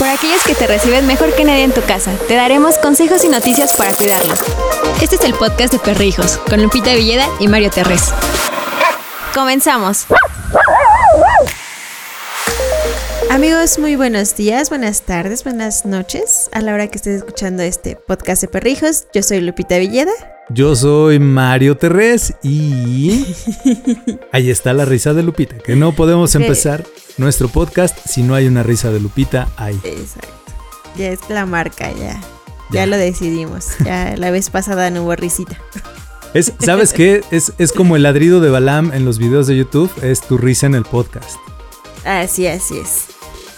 Por aquellos que te reciben mejor que nadie en tu casa, te daremos consejos y noticias para cuidarlos. Este es el podcast de Perrijos, con Lupita Villeda y Mario Terrés. Comenzamos. Amigos, muy buenos días, buenas tardes, buenas noches. A la hora que estés escuchando este podcast de Perrijos, yo soy Lupita Villeda. Yo soy Mario Terrés y ahí está la risa de Lupita, que no podemos empezar nuestro podcast si no hay una risa de Lupita ahí. Exacto. Ya es la marca, ya. Ya, lo decidimos. Ya la vez pasada no hubo risita. Es, ¿Sabes qué? Es, es como el ladrido de Balam en los videos de YouTube, es tu risa en el podcast. Así, así es.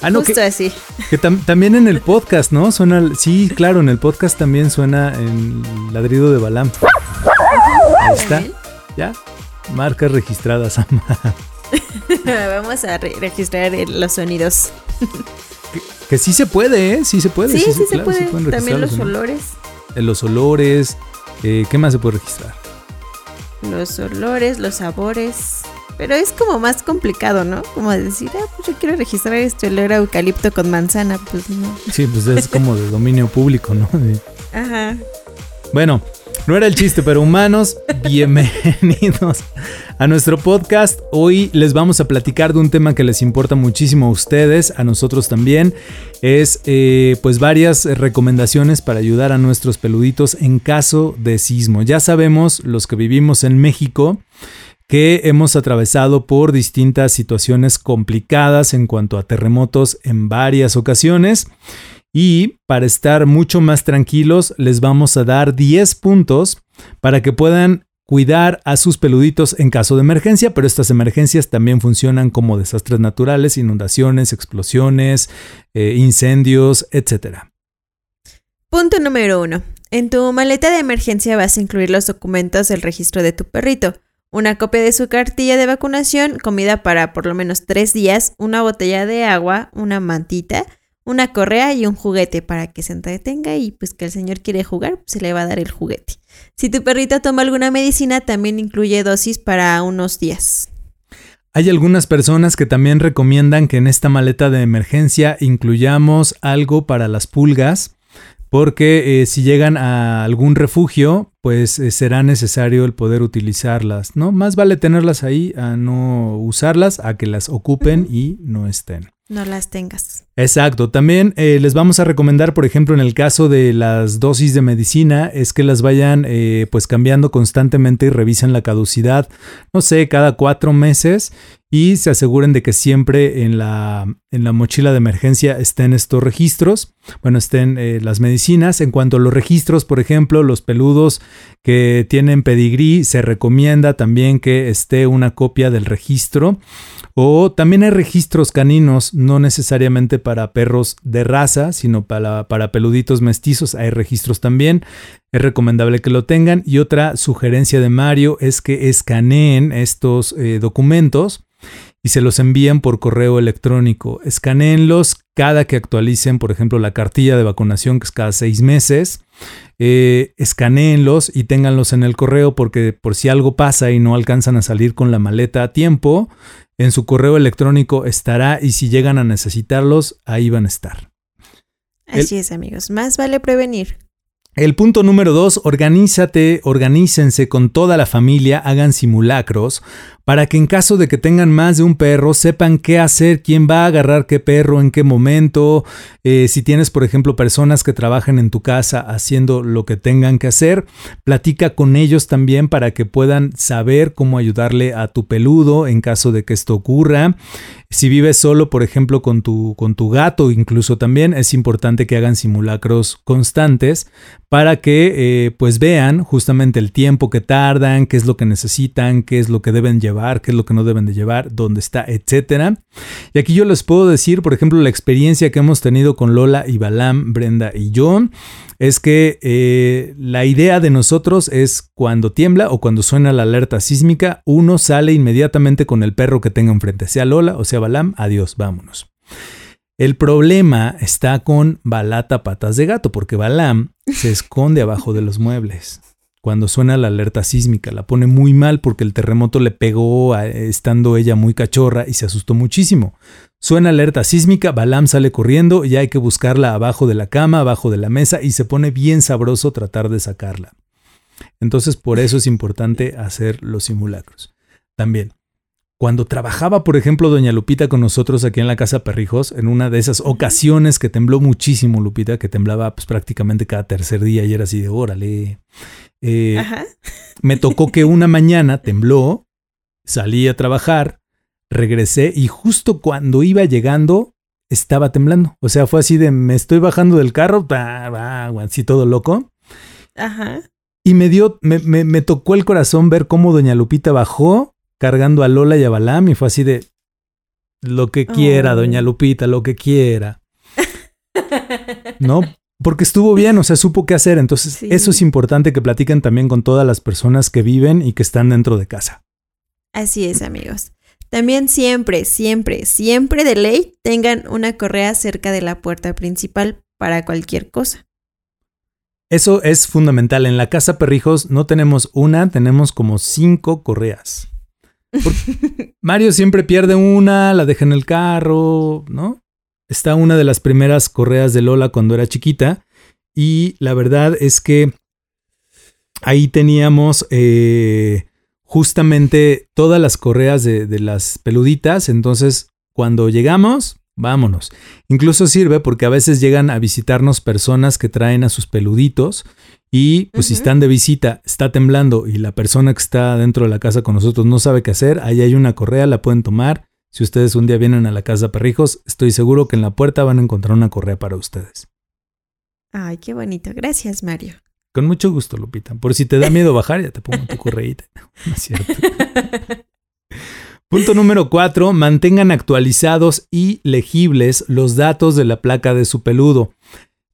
Ah, no, Justo que, así. que tam- también en el podcast, ¿no? Suena, sí, claro, en el podcast también suena el ladrido de Balam. Ahí está. Ya, marcas registradas. Ama. Vamos a re- registrar los sonidos. que sí se puede, ¿eh? Sí se puede. Sí, sí, se claro, puede. También los olores. Eh, Los olores. eh, ¿Qué más se puede registrar? Los olores, los sabores. Pero es como más complicado, ¿no? Como decir, ah, pues yo quiero registrar olor a eucalipto con manzana. Pues no. Sí, pues es como de dominio público, ¿no? De- Ajá. Bueno, no era el chiste, pero humanos, bienvenidos a nuestro podcast. Hoy les vamos a platicar de un tema que les importa muchísimo a ustedes, a nosotros también. Es eh, pues varias recomendaciones para ayudar a nuestros peluditos en caso de sismo. Ya sabemos, los que vivimos en México, que hemos atravesado por distintas situaciones complicadas en cuanto a terremotos en varias ocasiones. Y para estar mucho más tranquilos, les vamos a dar 10 puntos para que puedan cuidar a sus peluditos en caso de emergencia, pero estas emergencias también funcionan como desastres naturales, inundaciones, explosiones, eh, incendios, etc. Punto número uno. En tu maleta de emergencia vas a incluir los documentos del registro de tu perrito. Una copia de su cartilla de vacunación, comida para por lo menos tres días, una botella de agua, una mantita, una correa y un juguete para que se entretenga y pues que el señor quiere jugar, pues, se le va a dar el juguete. Si tu perrito toma alguna medicina, también incluye dosis para unos días. Hay algunas personas que también recomiendan que en esta maleta de emergencia incluyamos algo para las pulgas, porque eh, si llegan a algún refugio, pues eh, será necesario el poder utilizarlas, ¿no? Más vale tenerlas ahí a no usarlas, a que las ocupen y no estén. No las tengas. Exacto. También eh, les vamos a recomendar, por ejemplo, en el caso de las dosis de medicina, es que las vayan eh, pues cambiando constantemente y revisen la caducidad, no sé, cada cuatro meses y se aseguren de que siempre en la, en la mochila de emergencia estén estos registros, bueno, estén eh, las medicinas. En cuanto a los registros, por ejemplo, los peludos que tienen pedigrí, se recomienda también que esté una copia del registro. O también hay registros caninos, no necesariamente para perros de raza, sino para, para peluditos mestizos. Hay registros también. Es recomendable que lo tengan. Y otra sugerencia de Mario es que escaneen estos eh, documentos y se los envíen por correo electrónico. Escaneenlos cada que actualicen, por ejemplo, la cartilla de vacunación, que es cada seis meses. Eh, escaneenlos y ténganlos en el correo porque por si algo pasa y no alcanzan a salir con la maleta a tiempo, en su correo electrónico estará y si llegan a necesitarlos, ahí van a estar. Así es, amigos. Más vale prevenir. El punto número dos, organízate, organícense con toda la familia, hagan simulacros para que en caso de que tengan más de un perro sepan qué hacer, quién va a agarrar qué perro, en qué momento, eh, si tienes por ejemplo personas que trabajan en tu casa haciendo lo que tengan que hacer, platica con ellos también para que puedan saber cómo ayudarle a tu peludo en caso de que esto ocurra. Si vives solo, por ejemplo, con tu, con tu gato, incluso también es importante que hagan simulacros constantes para que eh, pues vean justamente el tiempo que tardan, qué es lo que necesitan, qué es lo que deben llevar, qué es lo que no deben de llevar, dónde está, etcétera. Y aquí yo les puedo decir, por ejemplo, la experiencia que hemos tenido con Lola y Balam, Brenda y yo, es que eh, la idea de nosotros es cuando tiembla o cuando suena la alerta sísmica, uno sale inmediatamente con el perro que tenga enfrente, sea Lola o sea Balam, adiós, vámonos. El problema está con Balata Patas de Gato, porque Balam se esconde abajo de los muebles. Cuando suena la alerta sísmica, la pone muy mal porque el terremoto le pegó estando ella muy cachorra y se asustó muchísimo. Suena alerta sísmica, Balam sale corriendo y hay que buscarla abajo de la cama, abajo de la mesa y se pone bien sabroso tratar de sacarla. Entonces por eso es importante hacer los simulacros. También, cuando trabajaba, por ejemplo, doña Lupita con nosotros aquí en la casa Perrijos, en una de esas ocasiones que tembló muchísimo Lupita, que temblaba pues, prácticamente cada tercer día y era así de órale. Eh, me tocó que una mañana tembló, salí a trabajar, regresé y justo cuando iba llegando estaba temblando. O sea, fue así de me estoy bajando del carro, así todo loco. Ajá. Y me dio, me, me, me tocó el corazón ver cómo doña Lupita bajó cargando a Lola y a Balam y fue así de lo que quiera, oh. doña Lupita, lo que quiera. ¿No? Porque estuvo bien, o sea, supo qué hacer. Entonces, eso es importante que platiquen también con todas las personas que viven y que están dentro de casa. Así es, amigos. También siempre, siempre, siempre de ley tengan una correa cerca de la puerta principal para cualquier cosa. Eso es fundamental. En la casa Perrijos no tenemos una, tenemos como cinco correas. Mario siempre pierde una, la deja en el carro, ¿no? Está una de las primeras correas de Lola cuando era chiquita. Y la verdad es que ahí teníamos eh, justamente todas las correas de, de las peluditas. Entonces, cuando llegamos, vámonos. Incluso sirve porque a veces llegan a visitarnos personas que traen a sus peluditos y pues si están de visita, está temblando y la persona que está dentro de la casa con nosotros no sabe qué hacer, ahí hay una correa, la pueden tomar. Si ustedes un día vienen a la casa Perrijos, estoy seguro que en la puerta van a encontrar una correa para ustedes. Ay, qué bonito. Gracias, Mario. Con mucho gusto, Lupita. Por si te da miedo bajar, ya te pongo tu correíta. No es cierto. Punto número cuatro, mantengan actualizados y legibles los datos de la placa de su peludo.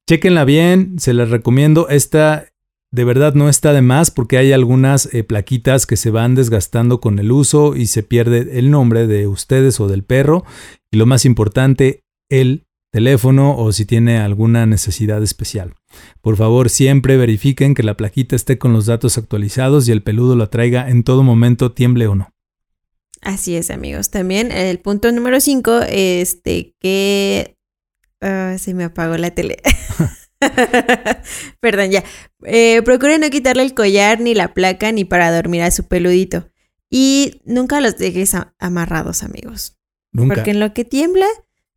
Chequenla bien, se las recomiendo. Esta de verdad no está de más porque hay algunas eh, plaquitas que se van desgastando con el uso y se pierde el nombre de ustedes o del perro. Y lo más importante, el teléfono o si tiene alguna necesidad especial. Por favor, siempre verifiquen que la plaquita esté con los datos actualizados y el peludo la traiga en todo momento, tiemble o no. Así es, amigos. También el punto número 5, este, que Ah, se me apagó la tele. Perdón, ya. Eh, procure no quitarle el collar, ni la placa, ni para dormir a su peludito. Y nunca los dejes amarrados, amigos. Nunca. Porque en lo que tiembla,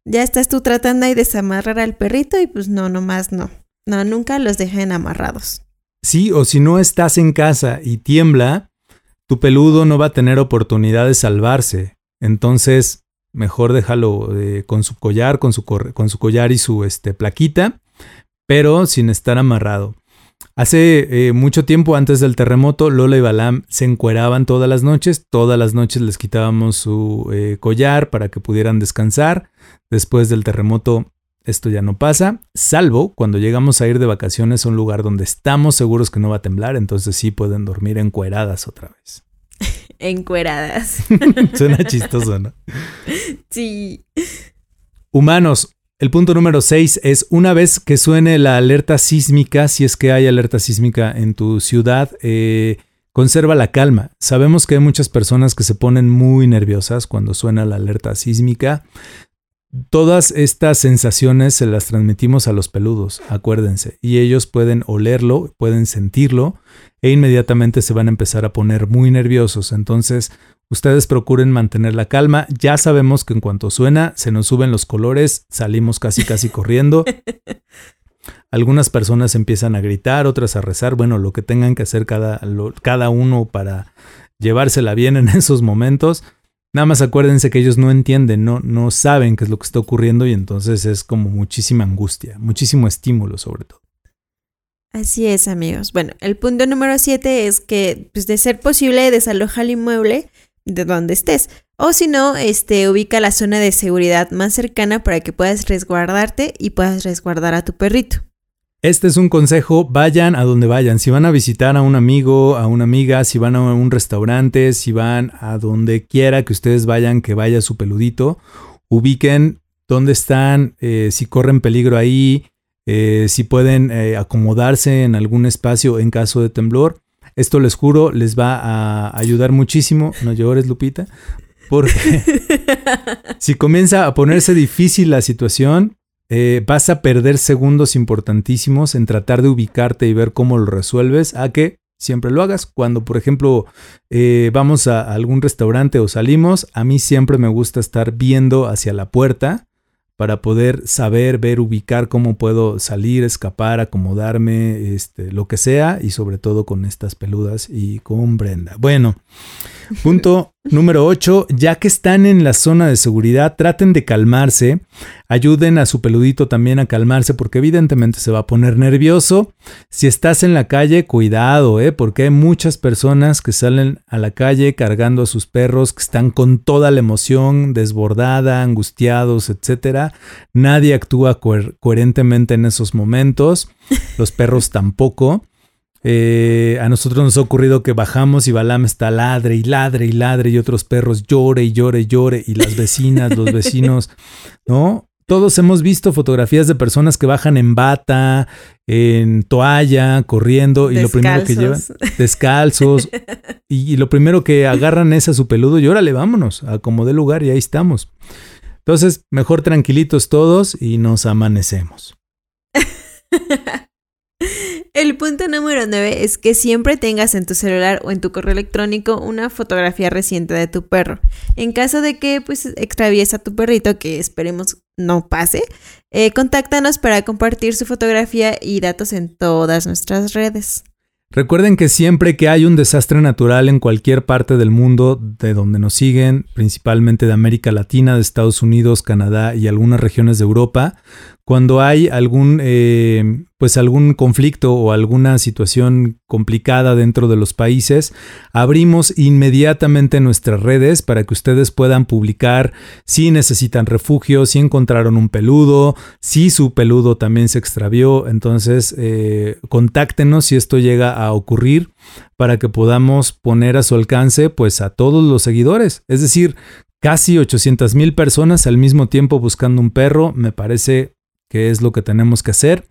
ya estás tú tratando de desamarrar al perrito y pues no, nomás no. No, nunca los dejen amarrados. Sí, o si no estás en casa y tiembla, tu peludo no va a tener oportunidad de salvarse. Entonces, mejor déjalo eh, con su collar, con su, collar y su este, plaquita, pero sin estar amarrado. Hace eh, mucho tiempo antes del terremoto, Lola y Balam se encueraban todas las noches. Todas las noches les quitábamos su eh, collar para que pudieran descansar. Después del terremoto, esto ya no pasa, salvo cuando llegamos a ir de vacaciones a un lugar donde estamos seguros que no va a temblar. Entonces sí pueden dormir encueradas otra vez. encueradas. Suena chistoso, ¿no? Sí. Humanos. El punto número 6 es una vez que suene la alerta sísmica, si es que hay alerta sísmica en tu ciudad, eh, conserva la calma. Sabemos que hay muchas personas que se ponen muy nerviosas cuando suena la alerta sísmica. Todas estas sensaciones se las transmitimos a los peludos, acuérdense, y ellos pueden olerlo, pueden sentirlo e inmediatamente se van a empezar a poner muy nerviosos. Entonces, ustedes procuren mantener la calma. Ya sabemos que en cuanto suena, se nos suben los colores, salimos casi casi corriendo. Algunas personas empiezan a gritar, otras a rezar, bueno, lo que tengan que hacer cada, cada uno para llevársela bien en esos momentos Nada más acuérdense que ellos no entienden, no, no saben qué es lo que está ocurriendo y entonces es como muchísima angustia, muchísimo estímulo sobre todo. Así es, amigos. Bueno, el punto número siete es que, pues, de ser posible, desaloja el inmueble de donde estés. O si no, este, ubica la zona de seguridad más cercana para que puedas resguardarte y puedas resguardar a tu perrito. Este es un consejo, vayan a donde vayan. Si van a visitar a un amigo, a una amiga, si van a un restaurante, si van a donde quiera que ustedes vayan, que vaya su peludito, ubiquen dónde están, eh, si corren peligro ahí, eh, si pueden eh, acomodarse en algún espacio en caso de temblor. Esto les juro, les va a ayudar muchísimo. No llores, Lupita. Porque si comienza a ponerse difícil la situación, eh, vas a perder segundos importantísimos en tratar de ubicarte y ver cómo lo resuelves a que siempre lo hagas. Cuando, por ejemplo, eh, vamos a algún restaurante o salimos, a mí siempre me gusta estar viendo hacia la puerta para poder saber, ver, ubicar cómo puedo salir, escapar, acomodarme, este, lo que sea, y sobre todo con estas peludas y con Brenda. Bueno, punto número 8, ya que están en la zona de seguridad, traten de calmarse, ayuden a su peludito también a calmarse porque evidentemente se va a poner nervioso. Si estás en la calle, cuidado, ¿eh? porque hay muchas personas que salen a la calle cargando a sus perros, que están con toda la emoción desbordada, angustiados, etc. Nadie actúa coherentemente en esos momentos, los perros tampoco. Eh, a nosotros nos ha ocurrido que bajamos y Balam está ladre y ladre y ladre y otros perros llore y llore y llore y las vecinas, los vecinos, ¿no? Todos hemos visto fotografías de personas que bajan en bata, en toalla, corriendo y lo primero que llevan, descalzos, y, lo primero que agarran es a su peludo y órale, vámonos, a como de lugar y ahí estamos. Entonces, mejor tranquilitos todos y nos amanecemos. El punto número 9 es que siempre tengas en tu celular o en tu correo electrónico una fotografía reciente de tu perro. En caso de que pues extravíes a tu perrito, que esperemos no pase, eh, contáctanos para compartir su fotografía y datos en todas nuestras redes. Recuerden que siempre que hay un desastre natural en cualquier parte del mundo de donde nos siguen, principalmente de América Latina, de Estados Unidos, Canadá y algunas regiones de Europa, cuando hay algún, eh, pues algún conflicto o alguna situación complicada dentro de los países, abrimos inmediatamente nuestras redes para que ustedes puedan publicar si necesitan refugio, si encontraron un peludo, si su peludo también se extravió. Entonces, eh, contáctenos si esto llega a ocurrir para que podamos poner a su alcance pues a todos los seguidores. Es decir, casi 800 mil personas al mismo tiempo buscando un perro, me parece que es lo que tenemos que hacer.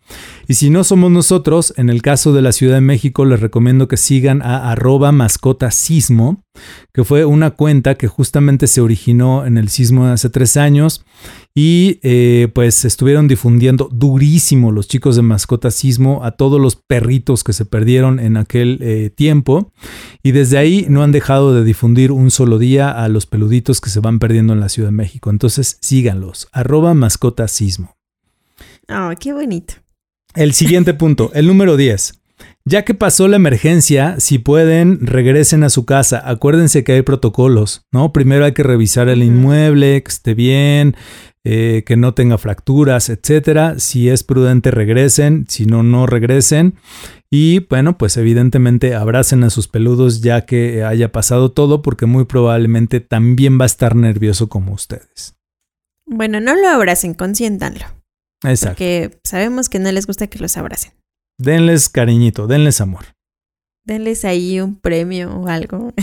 Y si no somos nosotros, en el caso de la Ciudad de México, les recomiendo que sigan a arroba mascota sismo, que fue una cuenta que justamente se originó en el sismo hace tres años y eh, pues estuvieron difundiendo durísimo los chicos de mascota sismo a todos los perritos que se perdieron en aquel eh, tiempo y desde ahí no han dejado de difundir un solo día a los peluditos que se van perdiendo en la Ciudad de México. Entonces síganlos, arroba mascota sismo. Oh, qué bonito. El siguiente punto, el número 10. Ya que pasó la emergencia, si pueden, regresen a su casa. Acuérdense que hay protocolos, ¿no? Primero hay que revisar el inmueble, que esté bien, eh, que no tenga fracturas, etcétera. Si es prudente, regresen. Si no, no regresen. Y bueno, pues evidentemente abracen a sus peludos ya que haya pasado todo, porque muy probablemente también va a estar nervioso como ustedes. Bueno, no lo abracen, consiéntanlo. Exacto. Porque sabemos que no les gusta que los abracen. Denles cariñito, denles amor. Denles ahí un premio o algo.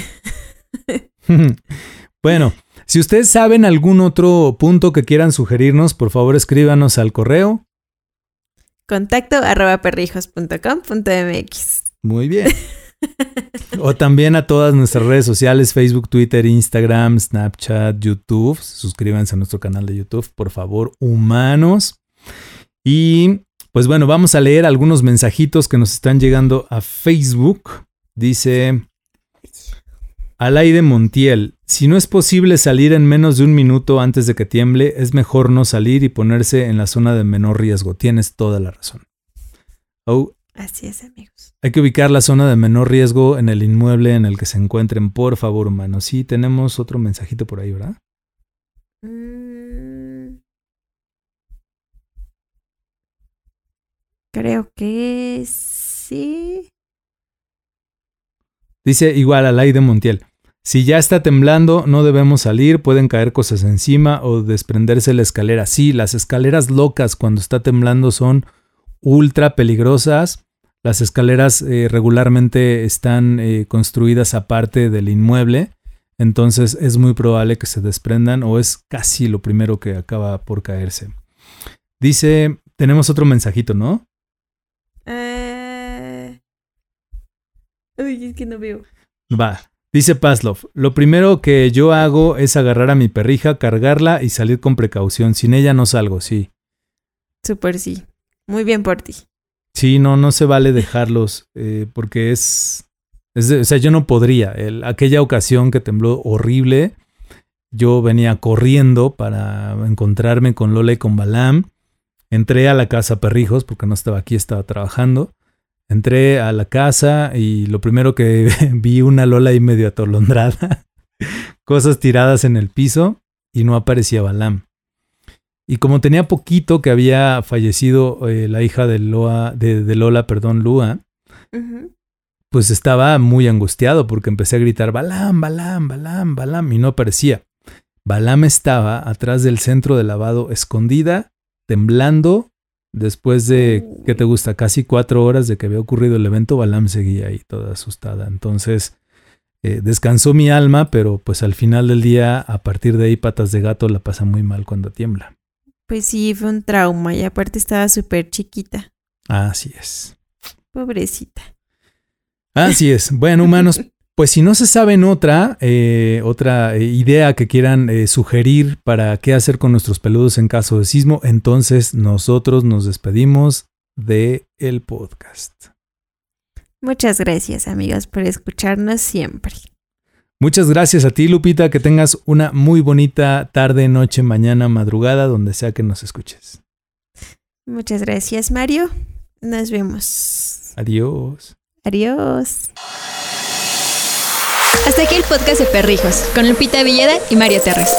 bueno, si ustedes saben algún otro punto que quieran sugerirnos, por favor escríbanos al correo. Contacto arroba perrijos.com.mx. Muy bien. o también a todas nuestras redes sociales, Facebook, Twitter, Instagram, Snapchat, YouTube. Suscríbanse a nuestro canal de YouTube, por favor, humanos. Y pues bueno, vamos a leer algunos mensajitos que nos están llegando a Facebook. Dice Alaide Montiel, si no es posible salir en menos de un minuto antes de que tiemble, es mejor no salir y ponerse en la zona de menor riesgo. Tienes toda la razón. Oh, Así es, amigos. Hay que ubicar la zona de menor riesgo en el inmueble en el que se encuentren, por favor, humanos. Sí, tenemos otro mensajito por ahí, ¿verdad? Mm. Creo que sí. Dice igual a de Montiel. Si ya está temblando, no debemos salir, pueden caer cosas encima o desprenderse la escalera. Sí, las escaleras locas cuando está temblando son ultra peligrosas. Las escaleras eh, regularmente están eh, construidas aparte del inmueble, entonces es muy probable que se desprendan o es casi lo primero que acaba por caerse. Dice, tenemos otro mensajito, ¿no? Uy, es que no veo. Va. Dice Pavlov, lo primero que yo hago es agarrar a mi perrija, cargarla y salir con precaución. Sin ella no salgo, sí. Súper sí. Muy bien por ti. Sí, no, no se vale dejarlos eh, porque es, es de- o sea, yo no podría. El- aquella ocasión que tembló horrible, yo venía corriendo para encontrarme con Lola y con Balam. Entré a la casa Perrijos porque no estaba aquí, estaba trabajando. Entré a la casa y lo primero que vi una Lola ahí medio atolondrada, cosas tiradas en el piso y no aparecía Balam. Y como tenía poquito que había fallecido eh, la hija de, Loa, de, de Lola, perdón, Lua, pues estaba muy angustiado porque empecé a gritar Balam, Balam, Balam, Balam y no aparecía. Balam estaba atrás del centro de lavado, escondida, temblando. Después de, ¿qué te gusta? Casi cuatro horas de que había ocurrido el evento, Balam seguía ahí toda asustada. Entonces, eh, descansó mi alma, pero pues al final del día, a partir de ahí, patas de gato la pasa muy mal cuando tiembla. Pues sí, fue un trauma y aparte estaba súper chiquita. Así es. Pobrecita. Así es. Bueno, humanos, pues si no se saben otra, eh, otra eh, idea que quieran eh, sugerir para qué hacer con nuestros peludos en caso de sismo, entonces nosotros nos despedimos de el podcast. Muchas gracias, amigos, por escucharnos siempre. Muchas gracias a ti, Lupita, que tengas una muy bonita tarde, noche, mañana, madrugada, donde sea que nos escuches. Muchas gracias, Mario. Nos vemos. Adiós. Adiós. Hasta aquí el podcast de Perrijos, con Lupita Villeda y Mario Terres.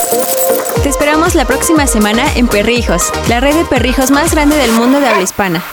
Te esperamos la próxima semana en Perrijos, la red de perrijos más grande del mundo de habla hispana.